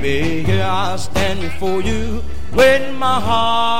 baby, here I stand before you with my heart.